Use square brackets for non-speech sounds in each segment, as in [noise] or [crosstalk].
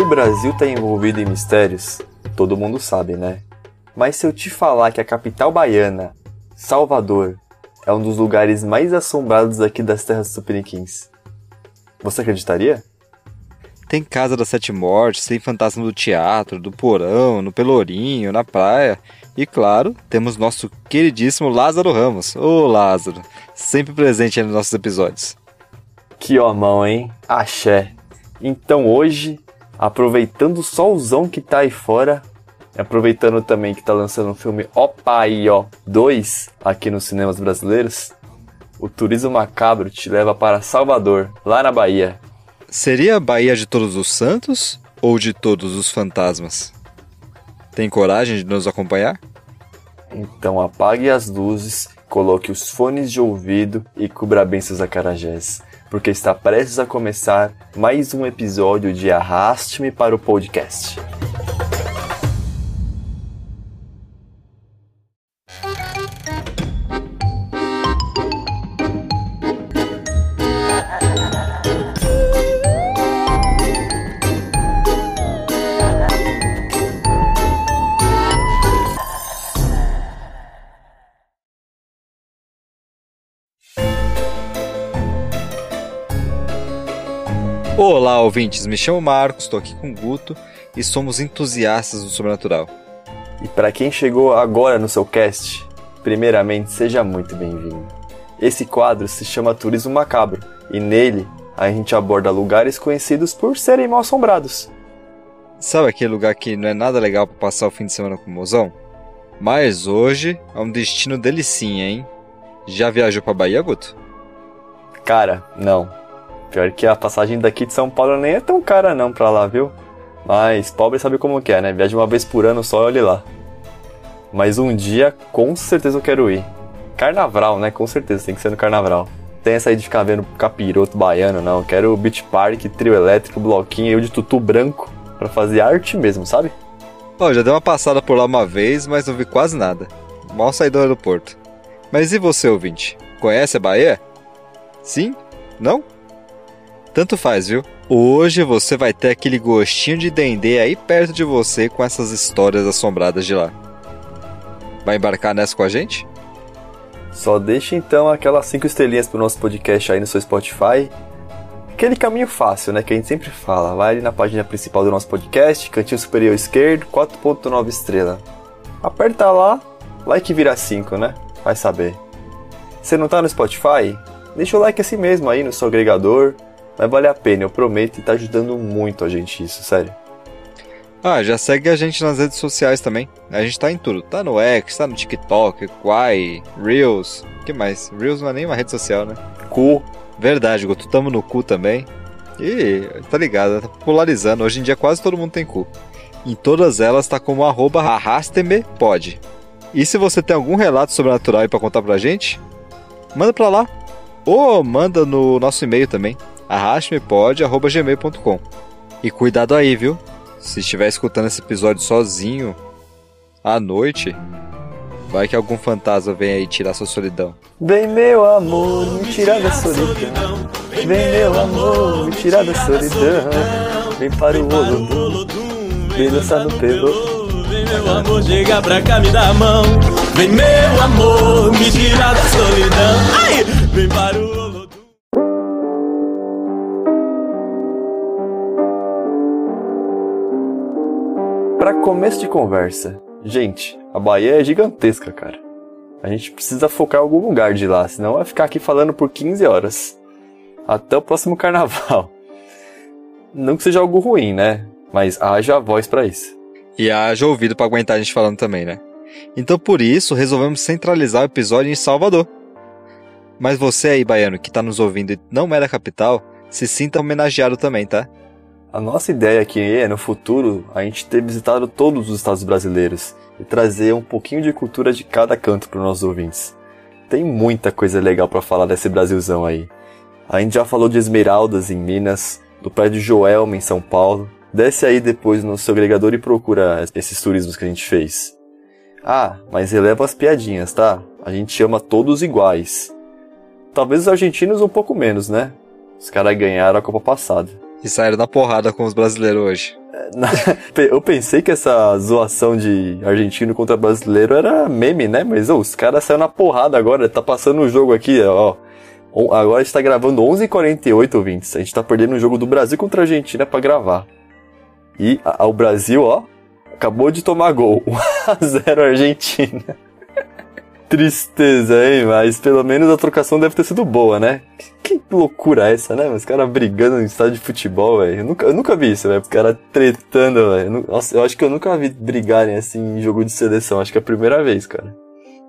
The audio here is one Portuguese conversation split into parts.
Que o Brasil está envolvido em mistérios, todo mundo sabe, né? Mas se eu te falar que a capital baiana, Salvador, é um dos lugares mais assombrados aqui das terras tupiniquins, você acreditaria? Tem Casa das Sete Mortes, tem Fantasma do Teatro, do Porão, no Pelourinho, na praia. E claro, temos nosso queridíssimo Lázaro Ramos. Ô Lázaro, sempre presente nos nossos episódios. Que homão, hein? Axé. Então hoje, aproveitando o solzão que tá aí fora, aproveitando também que tá lançando o filme Opa aí, ó 2 aqui nos cinemas brasileiros, o Turismo Macabro te leva para Salvador, lá na Bahia. Seria a Bahia de Todos os Santos ou de Todos os Fantasmas? Tem coragem de nos acompanhar? Então apague as luzes, coloque os fones de ouvido e cubra bem seus acarajés porque está prestes a começar mais um episódio de Arraste-me para o Podcast. Olá, ouvintes. Me chamo Marcos, estou aqui com o Guto e somos entusiastas do sobrenatural. E para quem chegou agora no seu cast, primeiramente seja muito bem-vindo. Esse quadro se chama Turismo Macabro e nele a gente aborda lugares conhecidos por serem mal assombrados. Sabe aquele lugar que não é nada legal para passar o fim de semana com o mozão? Mas hoje é um destino delicinha, hein? Já viajou para Bahia, Guto? Cara, não. Pior que a passagem daqui de São Paulo nem é tão cara não pra lá, viu? Mas pobre sabe como que é, né? Viaja uma vez por ano só, olhe lá. Mas um dia, com certeza eu quero ir. Carnaval, né? Com certeza, tem que ser no carnaval. Tem essa aí de ficar vendo capiroto baiano, não. Eu quero beach park, trio elétrico, bloquinho, eu de tutu branco, para fazer arte mesmo, sabe? Pô, já dei uma passada por lá uma vez, mas não vi quase nada. Mal saí do aeroporto. Mas e você, ouvinte? Conhece a Bahia? Sim? Não? Tanto faz, viu? Hoje você vai ter aquele gostinho de dendê aí perto de você com essas histórias assombradas de lá. Vai embarcar nessa com a gente? Só deixe então aquelas 5 estrelinhas pro nosso podcast aí no seu Spotify. Aquele caminho fácil, né? Que a gente sempre fala. Vai ali na página principal do nosso podcast, cantinho superior esquerdo, 4.9 estrela. Aperta lá, like vira 5, né? Vai saber. Se não tá no Spotify, deixa o like assim mesmo aí no seu agregador mas vale a pena, eu prometo, e tá ajudando muito a gente isso, sério. Ah, já segue a gente nas redes sociais também. A gente tá em tudo. Tá no X, tá no TikTok, Quai, Reels. O que mais? Reels não é nem uma rede social, né? Cu. Verdade, Guto. Tamo no cu também. E tá ligado, tá popularizando. Hoje em dia quase todo mundo tem cu. Em todas elas tá como arroba arrasteme pode. E se você tem algum relato sobrenatural aí pra contar pra gente, manda pra lá. Ou manda no nosso e-mail também, arrastmepod.gmail.com. E cuidado aí, viu? Se estiver escutando esse episódio sozinho, à noite, vai que algum fantasma vem aí tirar sua solidão. Vem meu amor, me tirar da solidão. Vem meu amor, me tirar da solidão. Vem para o Olodum, vem dançar no pelo. Vem meu amor, chega pra cá, me dá a mão. Vem meu amor, me tirar da solidão. Ai, vem para o Para começo de conversa, gente, a Bahia é gigantesca, cara. A gente precisa focar em algum lugar de lá, senão vai ficar aqui falando por 15 horas. Até o próximo carnaval. Não que seja algo ruim, né? Mas haja voz para isso. E haja ouvido para aguentar a gente falando também, né? Então por isso resolvemos centralizar o episódio em Salvador. Mas você aí, baiano, que tá nos ouvindo e não é da capital, se sinta homenageado também, tá? A nossa ideia aqui é, no futuro, a gente ter visitado todos os estados brasileiros e trazer um pouquinho de cultura de cada canto para os nossos ouvintes. Tem muita coisa legal para falar desse Brasilzão aí. A gente já falou de Esmeraldas em Minas, do prédio Joelma em São Paulo. Desce aí depois no seu agregador e procura esses turismos que a gente fez. Ah, mas releva as piadinhas, tá? A gente chama todos iguais. Talvez os argentinos um pouco menos, né? Os caras ganharam a Copa passada. E saíram na porrada com os brasileiros hoje. [laughs] Eu pensei que essa zoação de argentino contra brasileiro era meme, né? Mas os caras saíram na porrada agora, tá passando o jogo aqui, ó. Agora a gente tá gravando 11h48, ouvintes. A gente tá perdendo o jogo do Brasil contra a Argentina para gravar. E a, o Brasil, ó, acabou de tomar gol. [laughs] 1x0 Argentina. Tristeza, hein? Mas pelo menos a trocação deve ter sido boa, né? Que, que loucura essa, né? Os caras brigando no estádio de futebol, velho. Eu nunca, eu nunca vi isso, velho. Os caras tretando, velho. Nossa, eu acho que eu nunca vi brigarem assim em jogo de seleção. Acho que é a primeira vez, cara.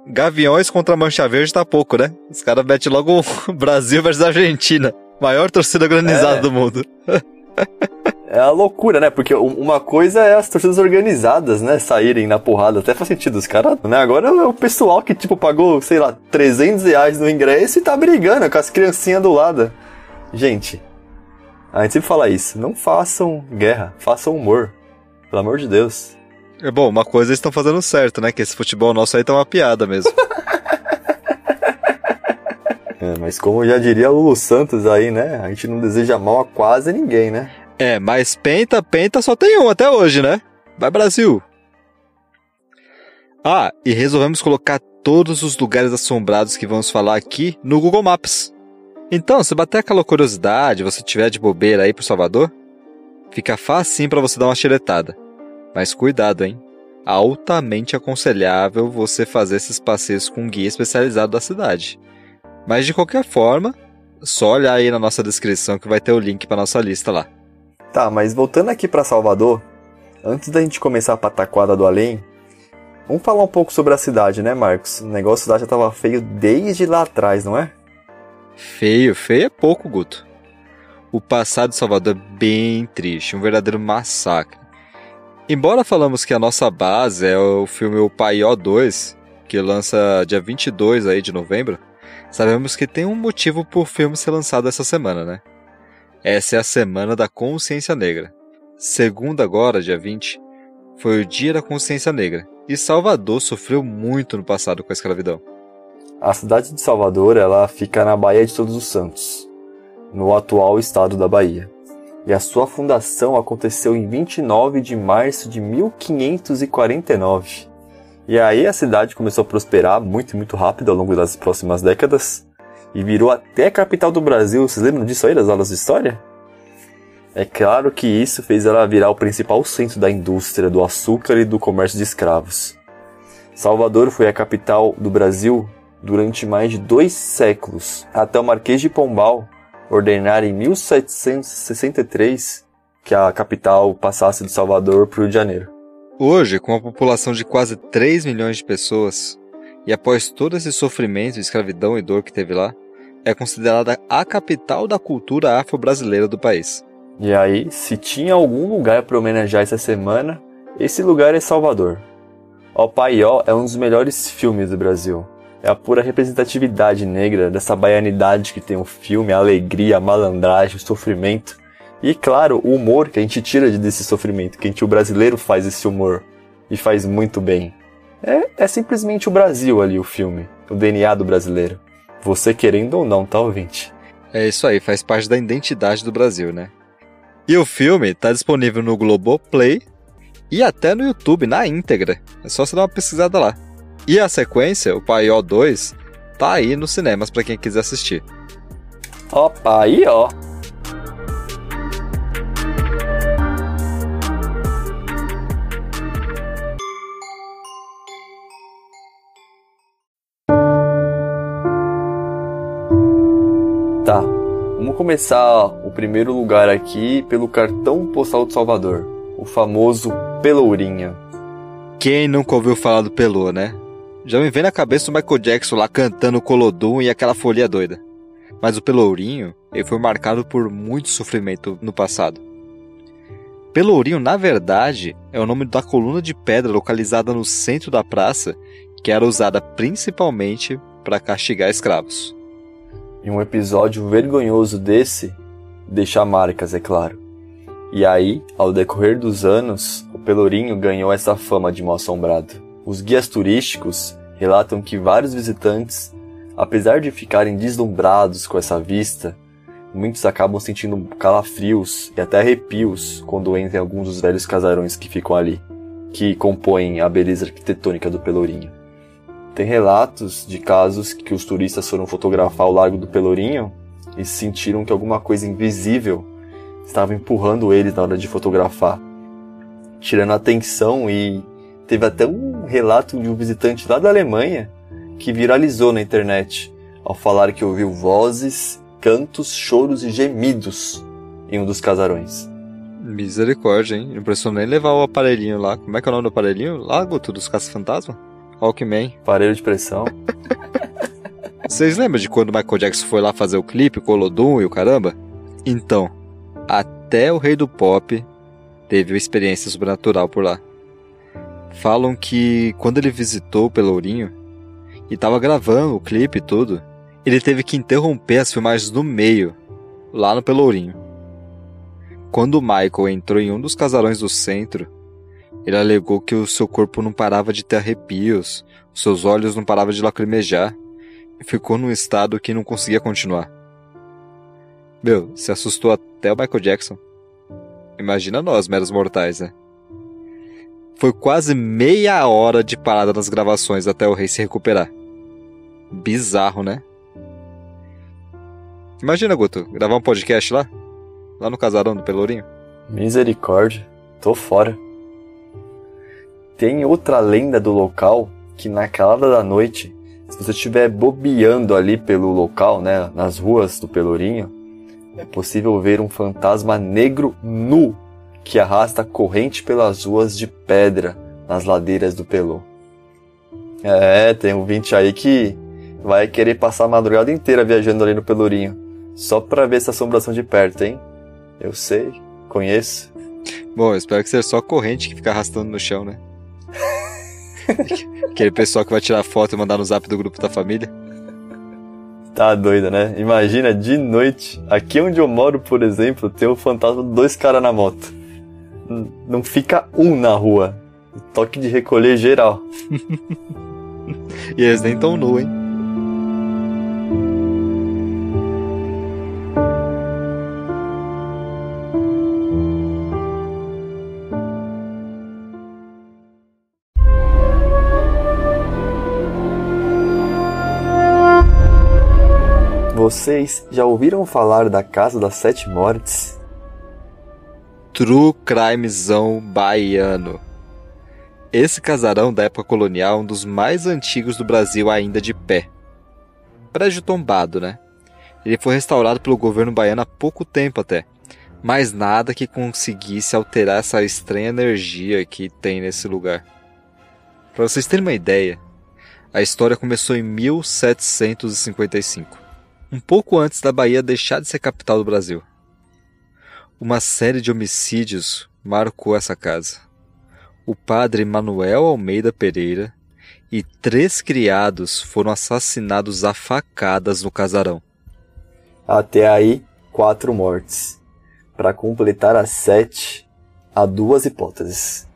Gaviões contra Mancha Verde tá pouco, né? Os caras metem logo [laughs] Brasil versus Argentina. Maior torcida organizada é. do mundo. [laughs] é a loucura, né? Porque uma coisa é as torcidas organizadas, né? Saírem na porrada. Até faz sentido. Os caras, né? Agora é o pessoal que, tipo, pagou, sei lá, 300 reais no ingresso e tá brigando com as criancinhas do lado. Gente, a gente sempre fala isso. Não façam guerra, façam humor. Pelo amor de Deus. É bom, uma coisa eles estão fazendo certo, né? Que esse futebol nosso aí tá uma piada mesmo. [laughs] É, mas como já diria Lulu Santos aí, né? A gente não deseja mal a quase ninguém, né? É, mas penta, penta só tem um até hoje, né? Vai Brasil! Ah, e resolvemos colocar todos os lugares assombrados que vamos falar aqui no Google Maps. Então, se bater aquela curiosidade, você tiver de bobeira aí pro Salvador, fica fácil para você dar uma xeretada. Mas cuidado, hein? Altamente aconselhável você fazer esses passeios com um guia especializado da cidade. Mas de qualquer forma, só olhar aí na nossa descrição que vai ter o link para nossa lista lá. Tá, mas voltando aqui para Salvador, antes da gente começar a pataquada do além, vamos falar um pouco sobre a cidade, né, Marcos? O negócio da cidade já tava feio desde lá atrás, não é? Feio, feio é pouco, Guto. O passado de Salvador é bem triste, um verdadeiro massacre. Embora falamos que a nossa base é o filme O Paió 2, que lança dia 22 aí de novembro, sabemos que tem um motivo por o filme ser lançado essa semana, né? Essa é a Semana da Consciência Negra. Segundo agora, dia 20, foi o Dia da Consciência Negra, e Salvador sofreu muito no passado com a escravidão. A cidade de Salvador, ela fica na Baía de Todos os Santos, no atual estado da Bahia. E a sua fundação aconteceu em 29 de março de 1549. E aí a cidade começou a prosperar muito, muito rápido ao longo das próximas décadas e virou até a capital do Brasil. Vocês lembram disso aí das aulas de história? É claro que isso fez ela virar o principal centro da indústria do açúcar e do comércio de escravos. Salvador foi a capital do Brasil durante mais de dois séculos, até o Marquês de Pombal ordenar em 1763 que a capital passasse de Salvador para o Rio de Janeiro. Hoje, com a população de quase 3 milhões de pessoas, e após todo esse sofrimento, escravidão e dor que teve lá, é considerada a capital da cultura afro-brasileira do país. E aí, se tinha algum lugar para homenagear essa semana, esse lugar é Salvador. O Paió é um dos melhores filmes do Brasil. É a pura representatividade negra dessa baianidade que tem o filme, a alegria, a malandragem, o sofrimento. E claro, o humor que a gente tira desse sofrimento, que a gente, o brasileiro faz esse humor. E faz muito bem. É, é simplesmente o Brasil ali, o filme. O DNA do brasileiro. Você querendo ou não, tá, ouvinte? É isso aí, faz parte da identidade do Brasil, né? E o filme tá disponível no Globoplay e até no YouTube, na íntegra. É só você dar uma pesquisada lá. E a sequência, o Paió 2, tá aí nos cinemas para quem quiser assistir. Ó, Paió! Tá, vamos começar o primeiro lugar aqui pelo cartão postal de Salvador, o famoso Pelourinha. Quem nunca ouviu falar do Pelô, né? Já me vem na cabeça o Michael Jackson lá cantando Colodum e aquela folha doida. Mas o Pelourinho, ele foi marcado por muito sofrimento no passado. Pelourinho, na verdade, é o nome da coluna de pedra localizada no centro da praça, que era usada principalmente para castigar escravos. E um episódio vergonhoso desse deixa marcas, é claro. E aí, ao decorrer dos anos, o Pelourinho ganhou essa fama de mal assombrado. Os guias turísticos relatam que vários visitantes, apesar de ficarem deslumbrados com essa vista, muitos acabam sentindo calafrios e até arrepios quando entram em alguns dos velhos casarões que ficam ali, que compõem a beleza arquitetônica do Pelourinho. Tem relatos de casos que os turistas foram fotografar o Largo do Pelourinho e sentiram que alguma coisa invisível estava empurrando eles na hora de fotografar, tirando a atenção e teve até um relato de um visitante lá da Alemanha que viralizou na internet ao falar que ouviu vozes, cantos, choros e gemidos em um dos casarões. Misericórdia, hein? Não precisou nem levar o aparelhinho lá. Como é que é o nome do aparelhinho? Lá, Guto, dos Caça-Fantasma? Walkman. Aparelho de pressão. [laughs] Vocês lembram de quando o Michael Jackson foi lá fazer o clipe, o Colodum e o caramba? Então, até o rei do pop teve uma experiência sobrenatural por lá. Falam que quando ele visitou o Pelourinho e tava gravando o clipe e tudo, ele teve que interromper as filmagens no meio, lá no Pelourinho. Quando o Michael entrou em um dos casarões do centro, ele alegou que o seu corpo não parava de ter arrepios, os seus olhos não paravam de lacrimejar, e ficou num estado que não conseguia continuar. Meu, se assustou até o Michael Jackson. Imagina nós, meros mortais, né? Foi quase meia hora de parada nas gravações até o rei se recuperar. Bizarro, né? Imagina, Guto, gravar um podcast lá? Lá no casarão do Pelourinho? Misericórdia, tô fora. Tem outra lenda do local que na calada da noite, se você estiver bobeando ali pelo local, né, nas ruas do Pelourinho, é possível ver um fantasma negro nu que arrasta corrente pelas ruas de pedra nas ladeiras do Pelô. É, tem um vinte aí que vai querer passar a madrugada inteira viajando ali no Pelourinho, só pra ver essa assombração de perto, hein? Eu sei, conheço. Bom, eu espero que seja só corrente que fica arrastando no chão, né? [laughs] Aquele pessoal que vai tirar foto e mandar no zap do grupo da família. Tá doido, né? Imagina de noite. Aqui onde eu moro, por exemplo, tem o fantasma dois caras na moto. Não fica um na rua. Toque de recolher geral. [laughs] e eles nem tão nu, hein? Vocês já ouviram falar da Casa das Sete Mortes? True crimezão baiano. Esse casarão da época colonial é um dos mais antigos do Brasil ainda de pé. Prédio tombado, né? Ele foi restaurado pelo governo baiano há pouco tempo até, mas nada que conseguisse alterar essa estranha energia que tem nesse lugar. Para vocês terem uma ideia, a história começou em 1755 um pouco antes da Bahia deixar de ser capital do Brasil. Uma série de homicídios marcou essa casa. O padre Manuel Almeida Pereira e três criados foram assassinados a facadas no casarão. Até aí, quatro mortes. Para completar as sete, há duas hipóteses.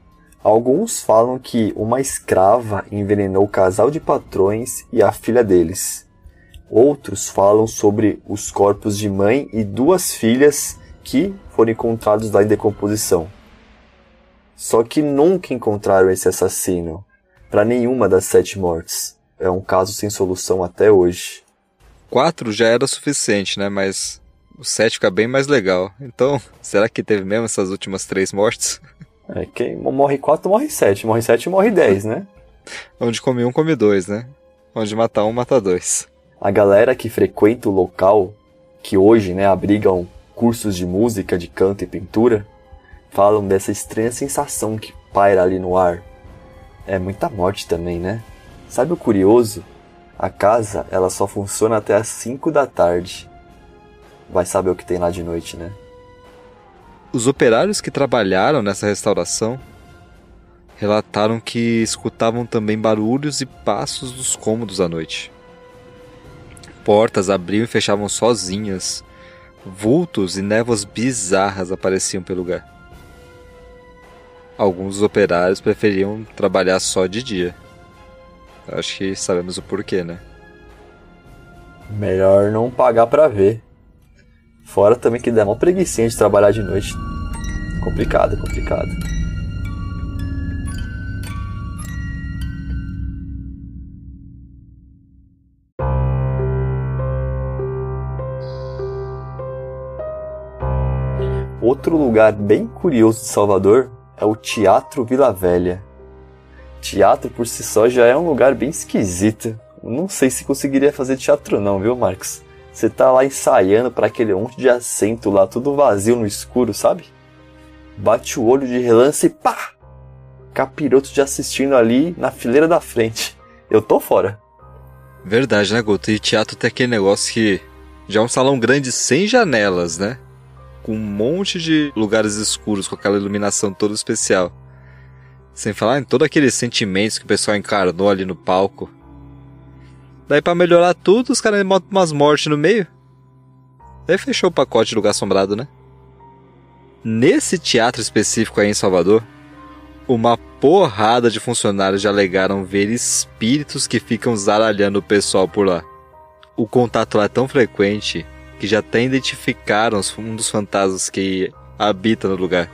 Alguns falam que uma escrava envenenou o casal de patrões e a filha deles. Outros falam sobre os corpos de mãe e duas filhas que foram encontrados lá em decomposição. Só que nunca encontraram esse assassino para nenhuma das sete mortes. É um caso sem solução até hoje. Quatro já era suficiente, né? Mas o sete fica bem mais legal. Então, [laughs] será que teve mesmo essas últimas três mortes? É, quem morre quatro, morre sete. Morre sete, morre dez, né? [laughs] Onde come um, come dois, né? Onde matar um, mata dois a galera que frequenta o local, que hoje né, abrigam cursos de música, de canto e pintura, falam dessa estranha sensação que paira ali no ar. É muita morte também, né? Sabe o curioso? A casa ela só funciona até as 5 da tarde. Vai saber o que tem lá de noite, né? Os operários que trabalharam nessa restauração relataram que escutavam também barulhos e passos dos cômodos à noite portas abriam e fechavam sozinhas. Vultos e névoas bizarras apareciam pelo lugar. Alguns dos operários preferiam trabalhar só de dia. Acho que sabemos o porquê, né? Melhor não pagar para ver. Fora também que dá uma preguiçinha de trabalhar de noite. Complicado, complicado. Outro lugar bem curioso de Salvador é o Teatro Vila Velha. Teatro por si só já é um lugar bem esquisito. Não sei se conseguiria fazer teatro não, viu, Marcos? Você tá lá ensaiando para aquele monte de assento lá, tudo vazio no escuro, sabe? Bate o olho de relance e pá! Capiroto de assistindo ali na fileira da frente. Eu tô fora. Verdade, né, Guto? E teatro tem aquele negócio que já é um salão grande sem janelas, né? Com um monte de lugares escuros, com aquela iluminação toda especial. Sem falar em todos aqueles sentimentos que o pessoal encarnou ali no palco. Daí para melhorar tudo, os caras botam umas mortes no meio. Daí fechou o pacote de lugar assombrado, né? Nesse teatro específico aí em Salvador, uma porrada de funcionários já alegaram ver espíritos que ficam zaralhando o pessoal por lá. O contato lá é tão frequente que já até identificaram um dos fantasmas que habita no lugar.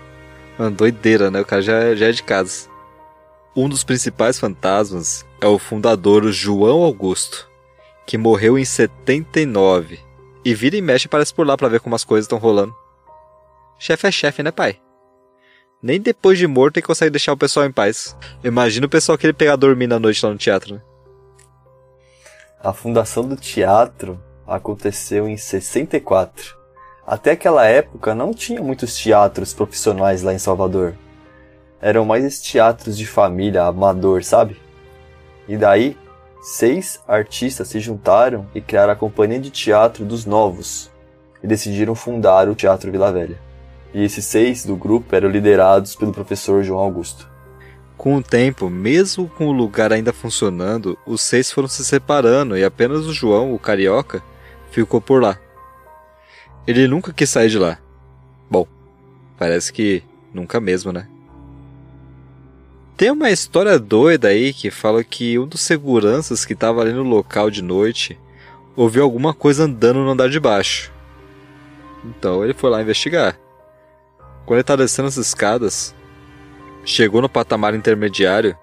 Uma doideira, né? O cara já, já é de casa. Um dos principais fantasmas é o fundador João Augusto, que morreu em 79 e vira e mexe aparece por lá para ver como as coisas estão rolando. Chefe é chefe, né, pai? Nem depois de morto ele consegue deixar o pessoal em paz. Imagina o pessoal que ele pegar dormir na noite lá no teatro, né? A fundação do teatro aconteceu em 64. Até aquela época não tinha muitos teatros profissionais lá em Salvador. Eram mais teatros de família, amador, sabe? E daí, seis artistas se juntaram e criaram a Companhia de Teatro dos Novos e decidiram fundar o Teatro Vila Velha. E esses seis do grupo eram liderados pelo professor João Augusto. Com o tempo, mesmo com o lugar ainda funcionando, os seis foram se separando e apenas o João, o carioca, ficou por lá. Ele nunca quis sair de lá. Bom, parece que nunca mesmo, né? Tem uma história doida aí que fala que um dos seguranças que estava ali no local de noite ouviu alguma coisa andando no andar de baixo. Então ele foi lá investigar. Quando ele tá descendo as escadas, chegou no patamar intermediário,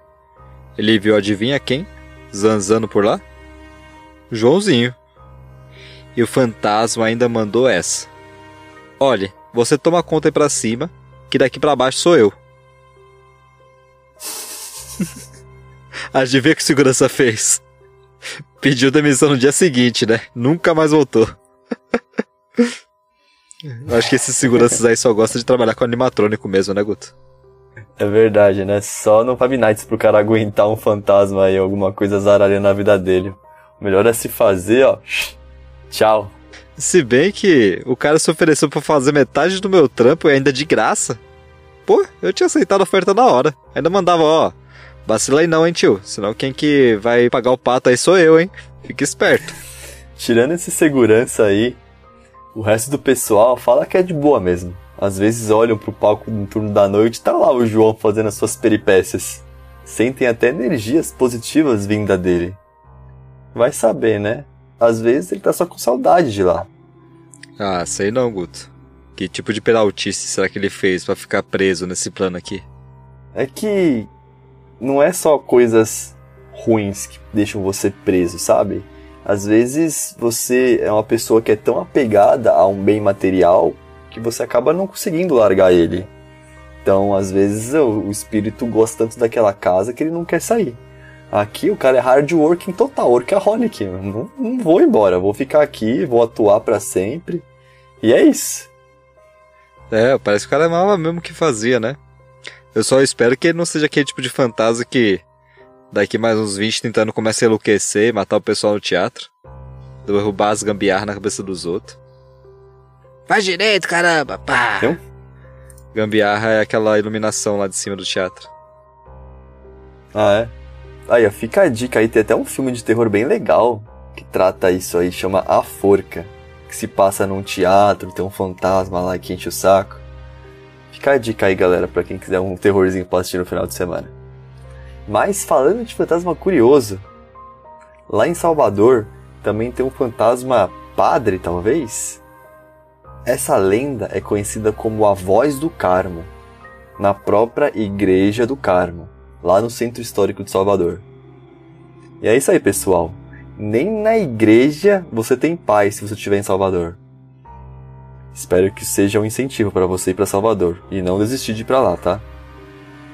ele viu adivinha quem? Zanzando por lá? Joãozinho. E o fantasma ainda mandou essa. Olhe, você toma conta aí pra cima, que daqui para baixo sou eu. [laughs] Adivinha o que segurança fez? Pediu demissão no dia seguinte, né? Nunca mais voltou. [laughs] Acho que esses seguranças aí só gostam de trabalhar com animatrônico mesmo, né, Guto? É verdade, né? Só no Five Nights pro cara aguentar um fantasma aí, alguma coisa zaralhando na vida dele. O melhor é se fazer, ó. Tchau. Se bem que o cara se ofereceu para fazer metade do meu trampo e ainda de graça. Pô, eu tinha aceitado a oferta na hora. Ainda mandava, ó. Vacila aí não, hein, tio? Senão quem que vai pagar o pato aí sou eu, hein? Fica esperto. [laughs] Tirando esse segurança aí, o resto do pessoal fala que é de boa mesmo. Às vezes olham pro palco no turno da noite, tá lá o João fazendo as suas peripécias. Sentem até energias positivas vinda dele. Vai saber, né? Às vezes ele tá só com saudade de lá. Ah, sei não, Guto. Que tipo de peraltice será que ele fez para ficar preso nesse plano aqui? É que não é só coisas ruins que deixam você preso, sabe? Às vezes você é uma pessoa que é tão apegada a um bem material que você acaba não conseguindo largar ele. Então, às vezes, o espírito gosta tanto daquela casa que ele não quer sair. Aqui o cara é hard working total, workaholic. Não, não vou embora, vou ficar aqui, vou atuar para sempre. E é isso. É, parece que o cara amava mesmo que fazia, né? Eu só espero que ele não seja aquele tipo de fantasma que Daqui mais uns 20 tentando começar a enlouquecer, matar o pessoal no teatro. Derrubar as gambiarras na cabeça dos outros. Faz direito, caramba, pá! Eu? Gambiarra é aquela iluminação lá de cima do teatro. Ah, é? Aí, fica a dica aí, tem até um filme de terror bem legal que trata isso aí, chama A Forca. Que se passa num teatro, tem um fantasma lá que enche o saco. Fica a dica aí, galera, pra quem quiser um terrorzinho pra assistir no final de semana. Mas falando de fantasma curioso, lá em Salvador também tem um fantasma padre, talvez? Essa lenda é conhecida como a Voz do Carmo, na própria Igreja do Carmo, lá no Centro Histórico de Salvador. E é isso aí, pessoal. Nem na igreja você tem paz se você estiver em Salvador. Espero que seja um incentivo para você ir para Salvador e não desistir de ir para lá, tá?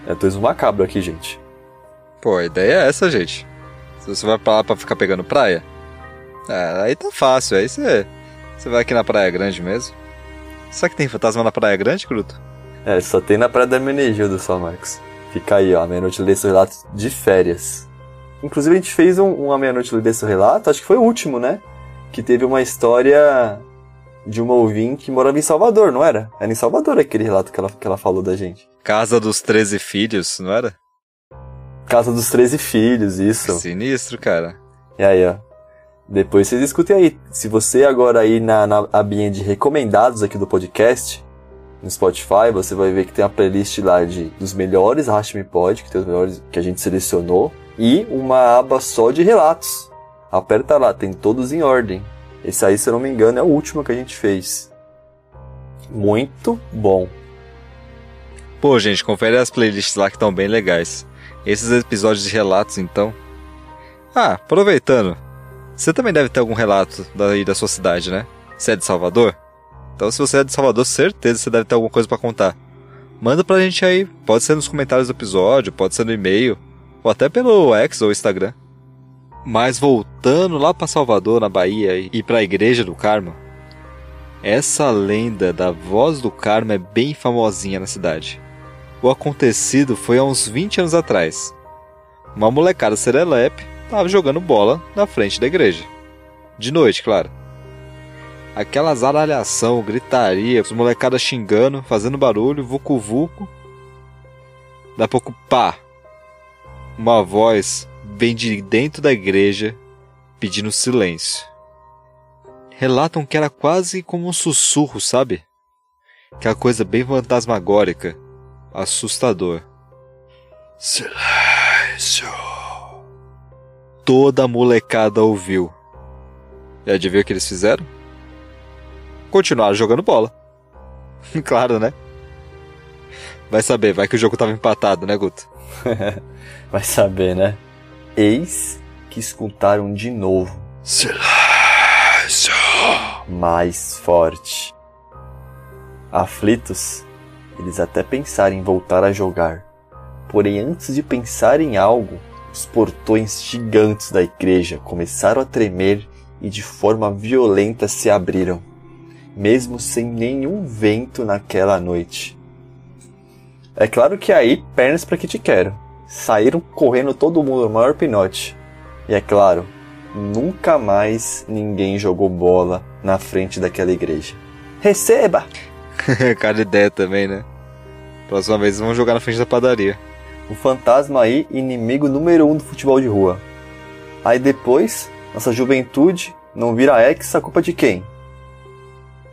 É tudo macabro aqui, gente. Pô, a ideia é essa, gente. Se você vai pra lá pra ficar pegando praia, é, aí tá fácil. Aí você, você vai aqui na Praia Grande mesmo. Será que tem fantasma na Praia Grande, Cruto? É, só tem na Praia da Menegildo só, Marcos. Fica aí, ó, meia-noite lê seu relato de férias. Inclusive a gente fez um, uma meia-noite lê seu relato, acho que foi o último, né? Que teve uma história de uma ouvinte que morava em Salvador, não era? Era em Salvador aquele relato que ela, que ela falou da gente. Casa dos 13 filhos, não era? Casa dos 13 filhos, isso. Sinistro, cara. E aí, ó. Depois vocês escutem aí. Se você agora aí na, na abinha de recomendados aqui do podcast, no Spotify, você vai ver que tem a playlist lá de dos melhores Rashmi Pod, que tem os melhores que a gente selecionou, e uma aba só de relatos. Aperta lá, tem todos em ordem. Esse aí, se eu não me engano, é o último que a gente fez. Muito bom. Pô, gente, confere as playlists lá que estão bem legais. Esses episódios de relatos, então. Ah, aproveitando. Você também deve ter algum relato daí da sua cidade, né? Você é de Salvador? Então, se você é de Salvador, certeza você deve ter alguma coisa para contar. Manda pra gente aí. Pode ser nos comentários do episódio, pode ser no e-mail, ou até pelo X ou Instagram. Mas voltando lá para Salvador, na Bahia, e para a Igreja do Carmo, essa lenda da voz do Carmo é bem famosinha na cidade. O acontecido foi há uns 20 anos atrás. Uma molecada serelepe estava jogando bola na frente da igreja. De noite, claro. Aquela zaralhação, gritaria, os molecadas xingando, fazendo barulho, vucu vucu. Da pouco, pá! Uma voz vem de dentro da igreja pedindo silêncio. Relatam que era quase como um sussurro, sabe? Aquela coisa bem fantasmagórica, assustador. Silêncio. Toda a molecada ouviu. E adivinha o que eles fizeram? Continuaram jogando bola. [laughs] claro, né? Vai saber, vai que o jogo tava empatado, né, Guto? [laughs] vai saber, né? Eis que escutaram de novo. Silêncio! Mais forte. Aflitos, eles até pensaram em voltar a jogar. Porém, antes de pensar em algo, os portões gigantes da igreja começaram a tremer e de forma violenta se abriram, mesmo sem nenhum vento naquela noite. É claro que aí, pernas para que te quero saíram correndo todo mundo, o maior pinote. E é claro, nunca mais ninguém jogou bola na frente daquela igreja. Receba! [laughs] Cada ideia também, né? Próxima vez vamos jogar na frente da padaria. O fantasma aí, inimigo número um do futebol de rua. Aí depois, nossa juventude não vira ex, a culpa de quem?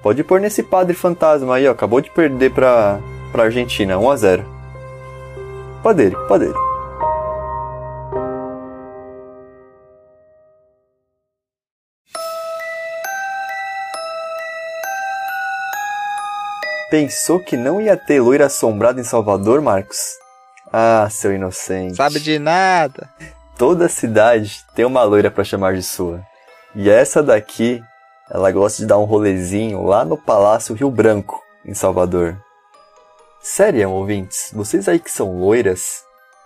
Pode pôr nesse padre fantasma aí, ó. Acabou de perder pra, pra Argentina, 1 a 0 Padeiro, padeiro. Pensou que não ia ter loira assombrada em Salvador, Marcos? Ah, seu inocente. Sabe de nada. Toda cidade tem uma loira para chamar de sua. E essa daqui, ela gosta de dar um rolezinho lá no Palácio Rio Branco, em Salvador. Sério, ouvintes, vocês aí que são loiras,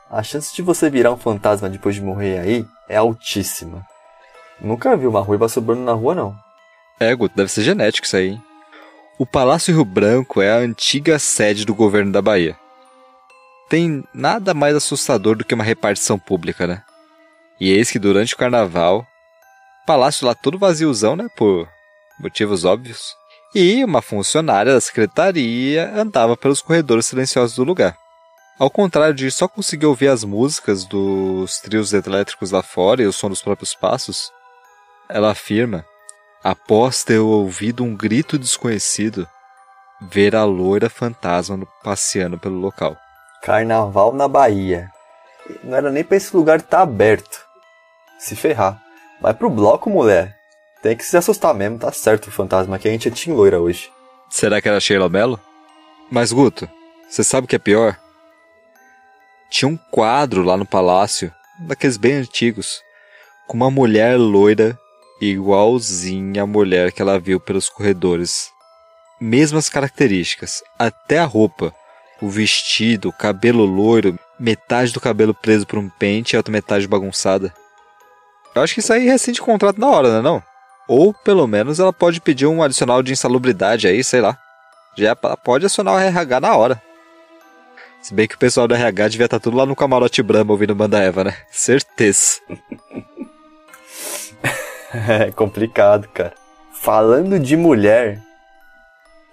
a chance de você virar um fantasma depois de morrer aí é altíssima. Nunca vi uma ruiva sobrando na rua, não. É, Guto, deve ser genético isso aí. O Palácio Rio Branco é a antiga sede do governo da Bahia. Tem nada mais assustador do que uma repartição pública, né? E eis que durante o carnaval, palácio lá todo vaziozão, né? Por motivos óbvios. E uma funcionária da secretaria andava pelos corredores silenciosos do lugar. Ao contrário de só conseguir ouvir as músicas dos trios elétricos lá fora e o som dos próprios passos, ela afirma após ter ouvido um grito desconhecido, ver a loira fantasma passeando pelo local. Carnaval na Bahia. Não era nem pra esse lugar estar tá aberto. Se ferrar. Vai pro bloco, mulher. Tem que se assustar mesmo, tá certo fantasma que a gente é Tim Loira hoje. Será que era Sheila Mello? Mas, Guto, você sabe o que é pior? Tinha um quadro lá no palácio, daqueles bem antigos, com uma mulher loira igualzinha à mulher que ela viu pelos corredores. Mesmas características, até a roupa, o vestido, o cabelo loiro, metade do cabelo preso por um pente e a outra metade bagunçada. Eu acho que isso aí é recente contrato na hora, né não? Ou, pelo menos, ela pode pedir um adicional de insalubridade aí, sei lá. Já pode acionar o RH na hora. Se bem que o pessoal do RH devia estar tá tudo lá no camarote Brahma ouvindo Banda Eva, né? Certeza. [laughs] é complicado, cara. Falando de mulher,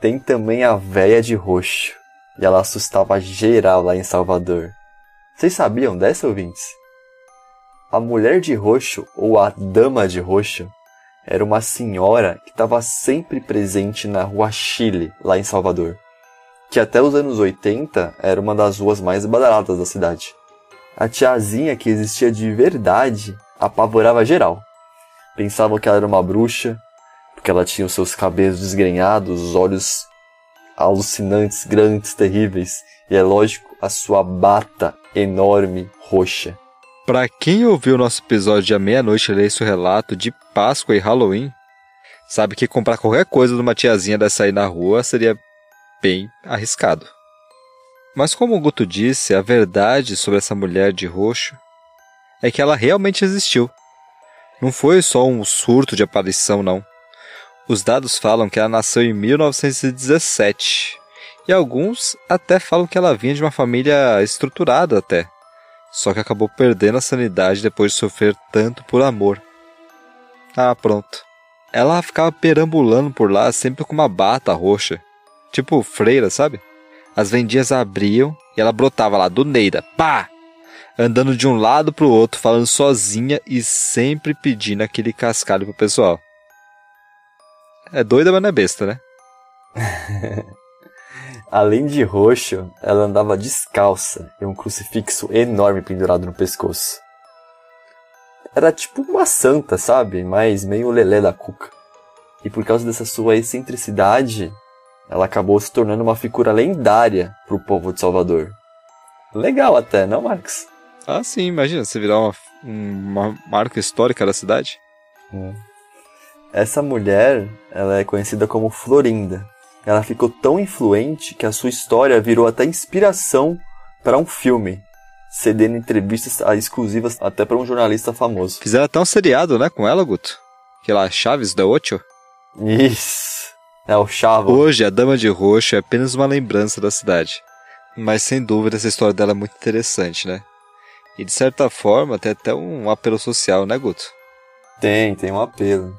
tem também a véia de roxo. E ela assustava geral lá em Salvador. Vocês sabiam dessa, ouvintes? A mulher de roxo, ou a dama de roxo, era uma senhora que estava sempre presente na rua Chile, lá em Salvador, que até os anos 80 era uma das ruas mais badaladas da cidade. A tiazinha que existia de verdade apavorava geral. Pensavam que ela era uma bruxa, porque ela tinha os seus cabelos desgrenhados, os olhos alucinantes, grandes, terríveis, e é lógico, a sua bata enorme, roxa. Para quem ouviu nosso episódio de A Meia-Noite ler esse relato de Páscoa e Halloween, sabe que comprar qualquer coisa de uma tiazinha dessa aí na rua seria bem arriscado. Mas como o Guto disse, a verdade sobre essa mulher de roxo é que ela realmente existiu. Não foi só um surto de aparição, não. Os dados falam que ela nasceu em 1917. E alguns até falam que ela vinha de uma família estruturada até só que acabou perdendo a sanidade depois de sofrer tanto por amor. Ah, pronto. Ela ficava perambulando por lá sempre com uma bata roxa, tipo freira, sabe? As vendinhas abriam e ela brotava lá do Neida, pá! Andando de um lado pro outro, falando sozinha e sempre pedindo aquele cascalho pro pessoal. É doida, mas não é besta, né? [laughs] Além de roxo, ela andava descalça e um crucifixo enorme pendurado no pescoço. Era tipo uma santa, sabe? Mas meio lelé da cuca. E por causa dessa sua excentricidade, ela acabou se tornando uma figura lendária pro povo de Salvador. Legal até, não, Marcos? Ah, sim, imagina você virar uma, uma marca histórica da cidade. Hum. Essa mulher, ela é conhecida como Florinda, ela ficou tão influente que a sua história virou até inspiração para um filme, cedendo entrevistas exclusivas até para um jornalista famoso. Fizeram até um seriado, né, com ela, Guto? Aquela Chaves da Ocho? Isso. É o Chavo. Hoje, a Dama de Roxo é apenas uma lembrança da cidade. Mas sem dúvida essa história dela é muito interessante, né? E de certa forma tem até um apelo social, né, Guto? Tem, tem um apelo.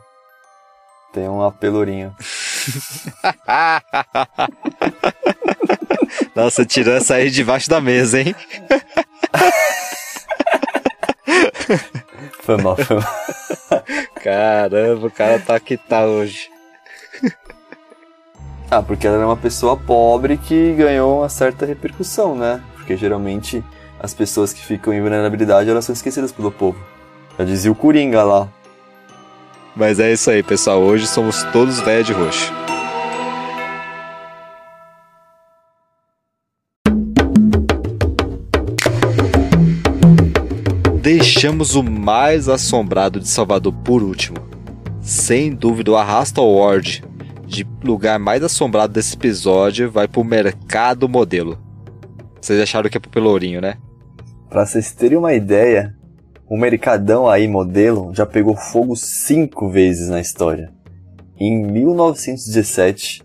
Tem um apelourinho. [laughs] [laughs] Nossa, tirou essa aí debaixo da mesa, hein? foi mal, foi mal. Caramba, o cara tá que tá hoje. Ah, porque ela era uma pessoa pobre que ganhou uma certa repercussão, né? Porque geralmente as pessoas que ficam em vulnerabilidade elas são esquecidas pelo povo. Já dizia o Coringa lá. Mas é isso aí, pessoal. Hoje somos todos velhos de roxo. Deixamos o mais assombrado de Salvador por último. Sem dúvida, o Arrasta Award de lugar mais assombrado desse episódio vai pro Mercado Modelo. Vocês acharam que é pro Pelourinho, né? Pra vocês terem uma ideia, o Mercadão aí modelo já pegou fogo cinco vezes na história. Em 1917,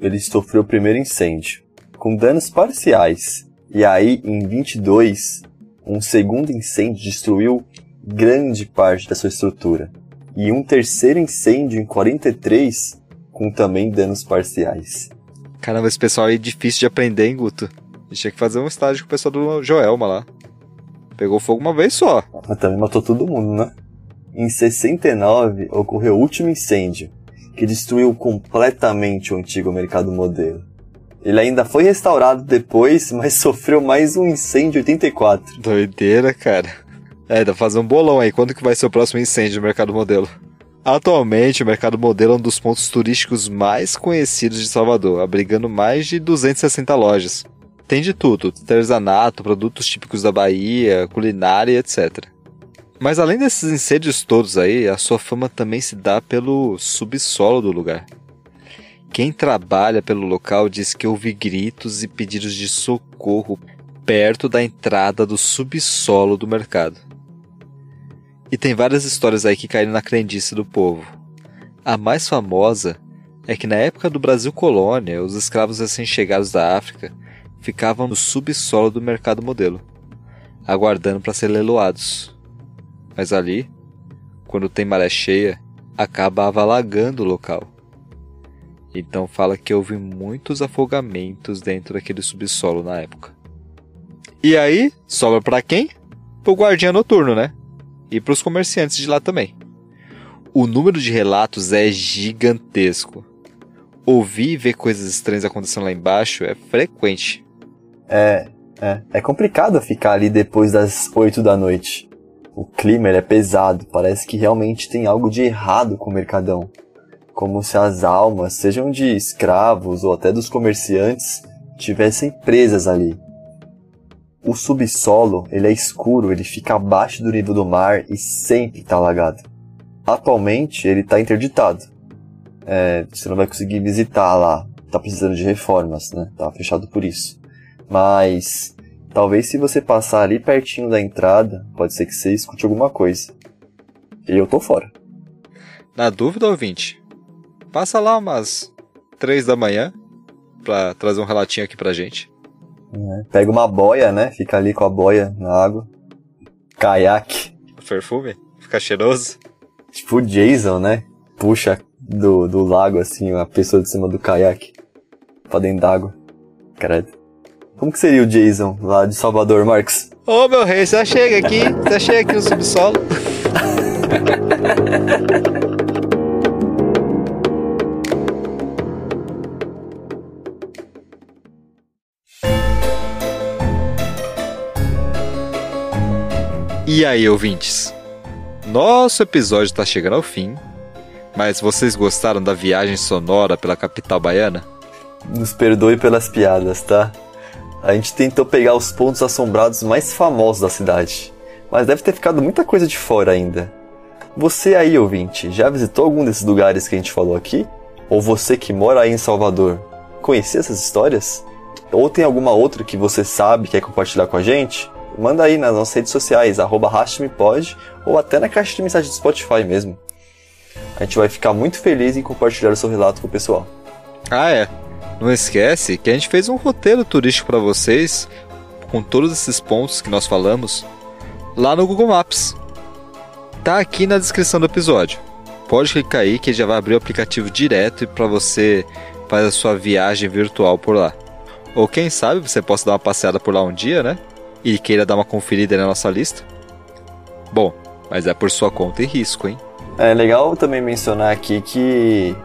ele sofreu o primeiro incêndio, com danos parciais. E aí, em 22, um segundo incêndio destruiu grande parte da sua estrutura. E um terceiro incêndio em 43, com também danos parciais. Caramba, esse pessoal aí é difícil de aprender, hein, Guto? Tinha que fazer um estágio com o pessoal do Joelma lá. Pegou fogo uma vez só. Mas também matou todo mundo, né? Em 69 ocorreu o último incêndio, que destruiu completamente o antigo mercado modelo. Ele ainda foi restaurado depois, [laughs] mas sofreu mais um incêndio em 84. Doideira, cara. É, dá pra fazer um bolão aí. Quando que vai ser o próximo incêndio no mercado modelo? Atualmente, o Mercado Modelo é um dos pontos turísticos mais conhecidos de Salvador, abrigando mais de 260 lojas. Tem de tudo: artesanato, produtos típicos da Bahia, culinária, etc. Mas além desses incêndios todos aí, a sua fama também se dá pelo subsolo do lugar. Quem trabalha pelo local diz que ouve gritos e pedidos de socorro perto da entrada do subsolo do mercado. E tem várias histórias aí que caíram na crendice do povo. A mais famosa é que na época do Brasil colônia, os escravos recém-chegados da África ficavam no subsolo do mercado modelo, aguardando para ser leiloados. Mas ali, quando tem maré cheia, acaba alagando o local. Então fala que houve muitos afogamentos dentro daquele subsolo na época. E aí, sobra para quem? Pro guardinha noturno, né? E pros comerciantes de lá também. O número de relatos é gigantesco. Ouvir e ver coisas estranhas acontecendo lá embaixo é frequente. É, é. É complicado ficar ali depois das 8 da noite. O clima é pesado, parece que realmente tem algo de errado com o mercadão como se as almas, sejam de escravos ou até dos comerciantes, tivessem presas ali. O subsolo, ele é escuro, ele fica abaixo do nível do mar e sempre está alagado. Atualmente, ele está interditado. É, você não vai conseguir visitar lá, está precisando de reformas, né? Tá fechado por isso. Mas talvez se você passar ali pertinho da entrada, pode ser que você escute alguma coisa. E eu tô fora. Na dúvida, ouvinte, Passa lá umas três da manhã pra trazer um relatinho aqui pra gente. É, pega uma boia, né? Fica ali com a boia na água. Caiaque. Perfume? Fica cheiroso. Tipo o Jason, né? Puxa do, do lago, assim, a pessoa de cima do caiaque. Pra dentro d'água. Credo. Como que seria o Jason lá de Salvador, Marcos? Ô meu rei, já chega aqui, já chega aqui no subsolo. E aí, ouvintes? Nosso episódio está chegando ao fim, mas vocês gostaram da viagem sonora pela capital baiana? Nos perdoe pelas piadas, tá? A gente tentou pegar os pontos assombrados mais famosos da cidade, mas deve ter ficado muita coisa de fora ainda. Você aí, ouvinte, já visitou algum desses lugares que a gente falou aqui? Ou você que mora aí em Salvador, conhecia essas histórias? Ou tem alguma outra que você sabe e quer compartilhar com a gente? manda aí nas nossas redes sociais, arroba ou até na caixa de mensagem do Spotify mesmo. A gente vai ficar muito feliz em compartilhar o seu relato com o pessoal. Ah, é. Não esquece que a gente fez um roteiro turístico para vocês, com todos esses pontos que nós falamos, lá no Google Maps. Tá aqui na descrição do episódio. Pode clicar aí que já vai abrir o aplicativo direto para você fazer a sua viagem virtual por lá. Ou quem sabe você possa dar uma passeada por lá um dia, né? e queira dar uma conferida na nossa lista? Bom, mas é por sua conta e risco, hein? É legal também mencionar aqui que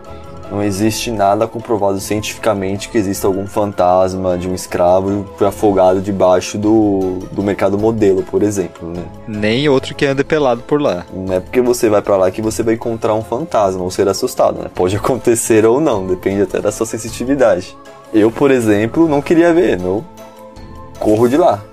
não existe nada comprovado cientificamente que exista algum fantasma de um escravo afogado debaixo do, do mercado modelo, por exemplo, né? Nem outro que anda pelado por lá. Não é porque você vai para lá que você vai encontrar um fantasma ou ser assustado, né? Pode [laughs] acontecer ou não, depende até da sua sensitividade. Eu, por exemplo, não queria ver, não corro de lá.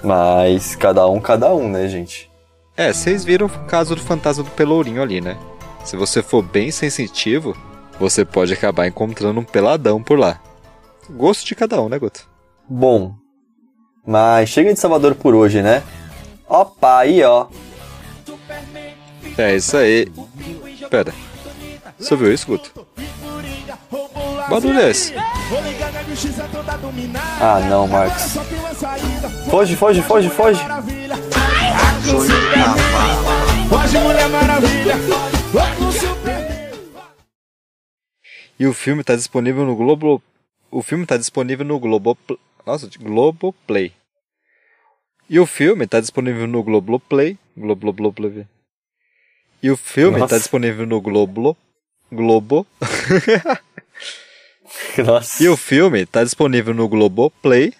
Mas cada um, cada um, né, gente? É, vocês viram o caso do fantasma do Pelourinho ali, né? Se você for bem sensitivo, você pode acabar encontrando um peladão por lá. Gosto de cada um, né, Guto? Bom, mas chega de Salvador por hoje, né? Opa, aí ó. É isso aí. Pera. Você ouviu isso, Guto? Barulho é esse? Ah não, Marcos. Foge, foge, foge, foge. Foge, Mulher Maravilha. E o filme está disponível no Globo. O filme está disponível no Globo. Nossa, Globoplay. E o filme está disponível no Globoplay. Globoplay. E o filme está disponível no Globo. Globo. [laughs] Nossa. E o filme está disponível no Globoplay